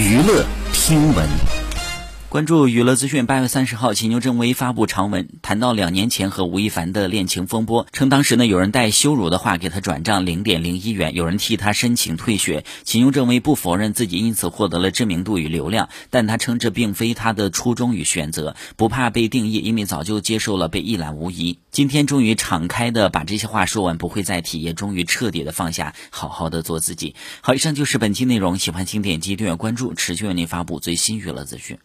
娱乐听闻。关注娱乐资讯。八月三十号，秦牛正威发布长文，谈到两年前和吴亦凡的恋情风波，称当时呢有人带羞辱的话给他转账零点零一元，有人替他申请退学。秦牛正威不否认自己因此获得了知名度与流量，但他称这并非他的初衷与选择，不怕被定义，因为早就接受了被一览无遗。今天终于敞开的把这些话说完，不会再提，也终于彻底的放下，好好的做自己。好，以上就是本期内容，喜欢请点击订阅关注，持续为您发布最新娱乐资讯。